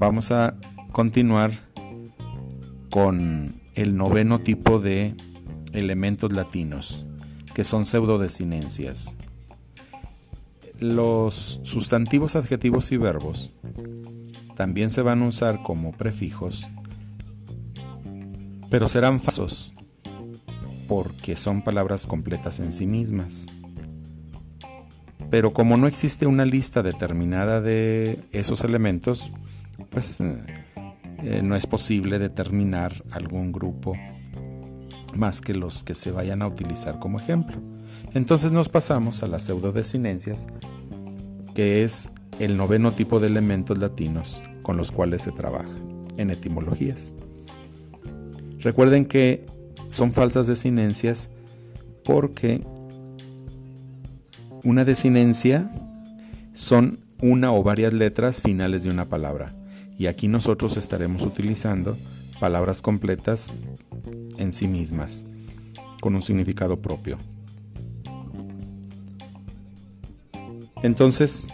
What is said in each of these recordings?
vamos a continuar con el noveno tipo de elementos latinos, que son pseudodesinencias. Los sustantivos, adjetivos y verbos también se van a usar como prefijos, pero serán falsos porque son palabras completas en sí mismas. Pero como no existe una lista determinada de esos elementos, pues eh, eh, no es posible determinar algún grupo más que los que se vayan a utilizar como ejemplo. Entonces nos pasamos a las pseudodesinencias, que es el noveno tipo de elementos latinos con los cuales se trabaja en etimologías. Recuerden que son falsas desinencias porque una desinencia son una o varias letras finales de una palabra. Y aquí nosotros estaremos utilizando palabras completas en sí mismas, con un significado propio. Entonces,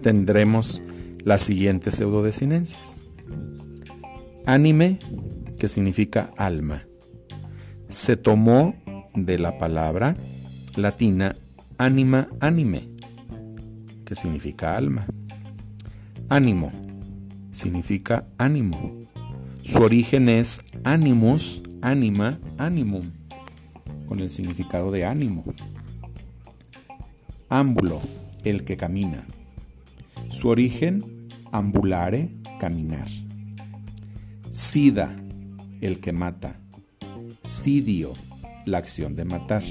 tendremos las siguientes pseudodesinencias. Anime, que significa alma. Se tomó de la palabra latina anima anime, que significa alma. Ánimo significa ánimo. Su origen es animus, anima, animum, con el significado de ánimo. Ámbulo, el que camina. Su origen, ambulare, caminar. Sida, el que mata. Sidio, la acción de matar.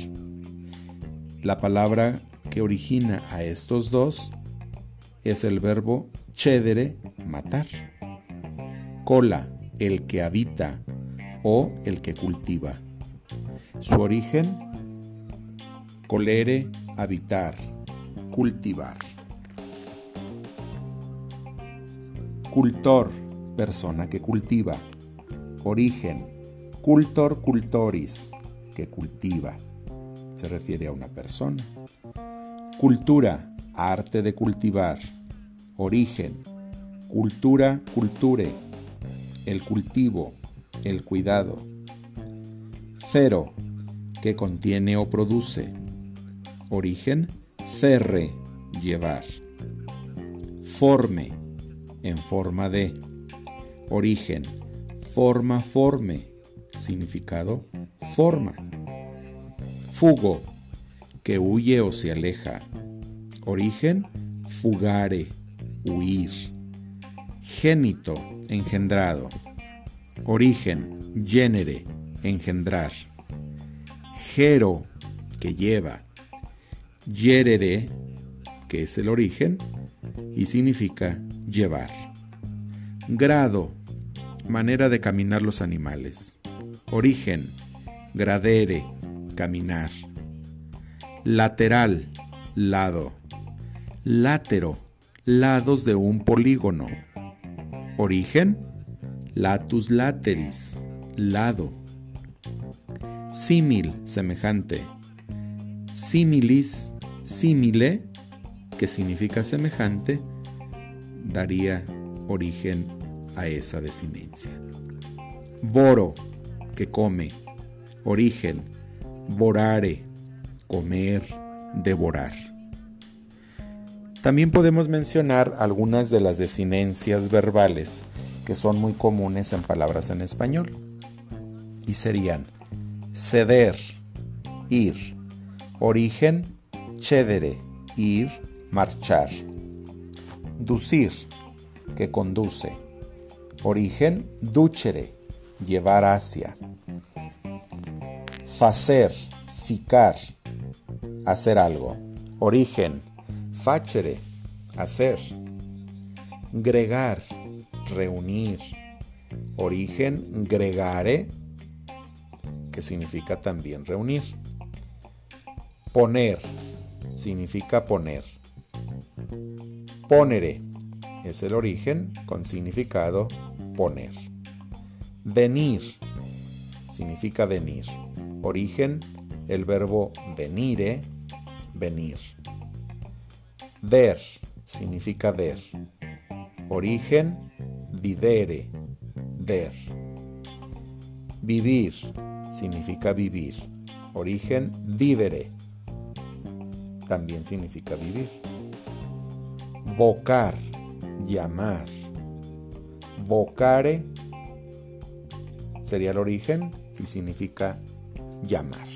La palabra que origina a estos dos es el verbo cedere, matar. Cola, el que habita o el que cultiva. Su origen, colere, habitar, cultivar. Cultor, persona que cultiva. Origen, cultor cultoris, que cultiva se refiere a una persona. Cultura, arte de cultivar. Origen, cultura, culture, el cultivo, el cuidado. Cero, que contiene o produce. Origen, cerre, llevar. Forme, en forma de. Origen, forma, forme. Significado, forma. Fugo, que huye o se aleja. Origen, fugare, huir. Génito, engendrado. Origen, génere, engendrar. Gero, que lleva. Yerere, que es el origen y significa llevar. Grado, manera de caminar los animales. Origen, gradere, caminar. Lateral, lado. Látero, lados de un polígono. Origen, latus lateris, lado. Símil, semejante. Similis, símile, que significa semejante, daría origen a esa desinencia. Boro, que come. Origen, vorare, comer, devorar. También podemos mencionar algunas de las desinencias verbales que son muy comunes en palabras en español. Y serían ceder, ir, origen, cedere, ir, marchar. Ducir, que conduce. Origen, ducere, llevar hacia facer, ficar, hacer algo. Origen, facere, hacer. Gregar, reunir. Origen, gregare, que significa también reunir. Poner, significa poner. Ponere, es el origen con significado poner. Venir, significa venir. Origen, el verbo venire, venir. Ver significa ver. Origen, videre, ver. Vivir significa vivir. Origen vivere también significa vivir. Vocar, llamar. Vocare sería el origen y significa llamar.